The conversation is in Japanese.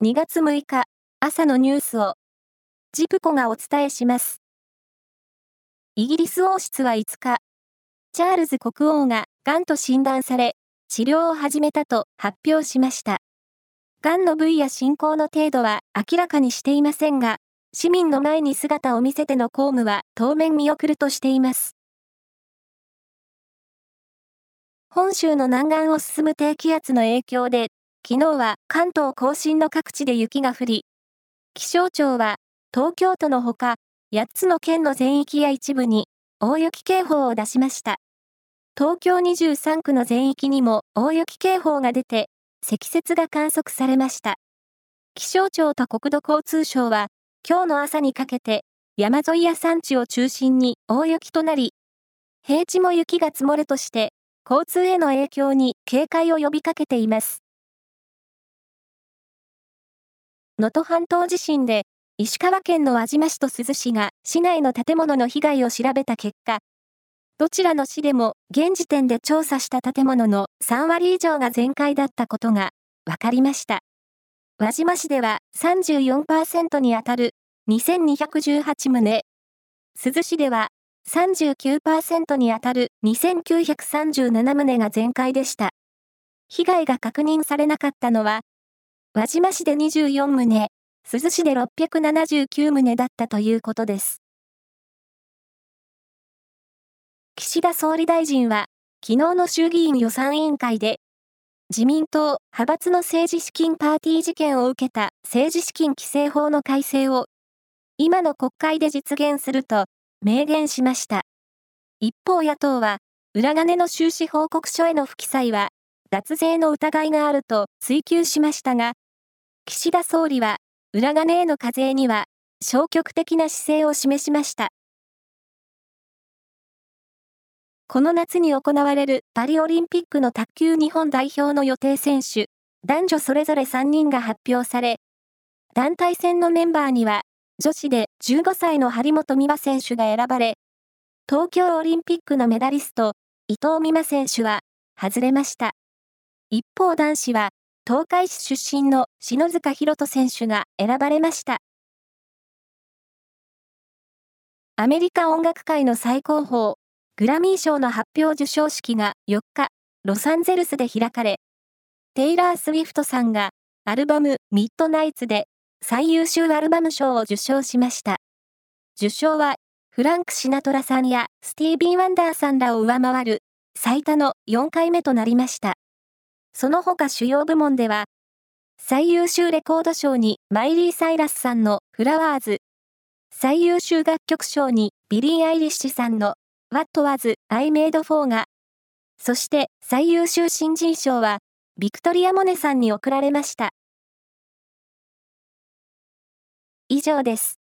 2月6日朝のニュースをジプコがお伝えします。イギリス王室は5日、チャールズ国王が癌と診断され、治療を始めたと発表しました。癌の部位や進行の程度は明らかにしていませんが、市民の前に姿を見せての公務は当面見送るとしています。本州の南岸を進む低気圧の影響で、昨日は関東甲信の各地で雪が降り、気象庁は東京都のほか、8つの県の全域や一部に大雪警報を出しました。東京23区の全域にも大雪警報が出て、積雪が観測されました。気象庁と国土交通省は、今日の朝にかけて、山沿いや山地を中心に大雪となり、平地も雪が積もるとして、交通への影響に警戒を呼びかけています。能登半島地震で、石川県の輪島市と珠洲市が市内の建物の被害を調べた結果、どちらの市でも現時点で調査した建物の3割以上が全壊だったことが分かりました。輪島市では34%にあたる2218棟、珠洲市では39%にあたる2937棟が全壊でした。被害が確認されなかったのは、輪島市で24棟、珠洲市で679棟だったということです。岸田総理大臣は、昨日の衆議院予算委員会で、自民党派閥の政治資金パーティー事件を受けた政治資金規正法の改正を、今の国会で実現すると明言しました。一方野党は、裏金の収支報告書への不記載は、脱税の疑いがあると追及しましたが、岸田総理は、裏金への課税には消極的な姿勢を示しました。この夏に行われるパリオリンピックの卓球日本代表の予定選手、男女それぞれ3人が発表され、団体戦のメンバーには、女子で15歳の張本美和選手が選ばれ、東京オリンピックのメダリスト、伊藤美誠選手は、外れました。一方男子は、東海市出身の篠塚博人選手が選ばれました。アメリカ音楽界の最高峰、グラミー賞の発表授賞式が4日、ロサンゼルスで開かれ、テイラー・スウィフトさんがアルバムミッドナイツで最優秀アルバム賞を受賞しました。受賞はフランク・シナトラさんやスティービー・ワンダーさんらを上回る最多の4回目となりました。その他主要部門では、最優秀レコード賞にマイリー・サイラスさんのフラワーズ、最優秀楽曲賞にビリー・アイリッシュさんの What was I made for が、そして最優秀新人賞は、ビクトリア・モネさんに贈られました。以上です。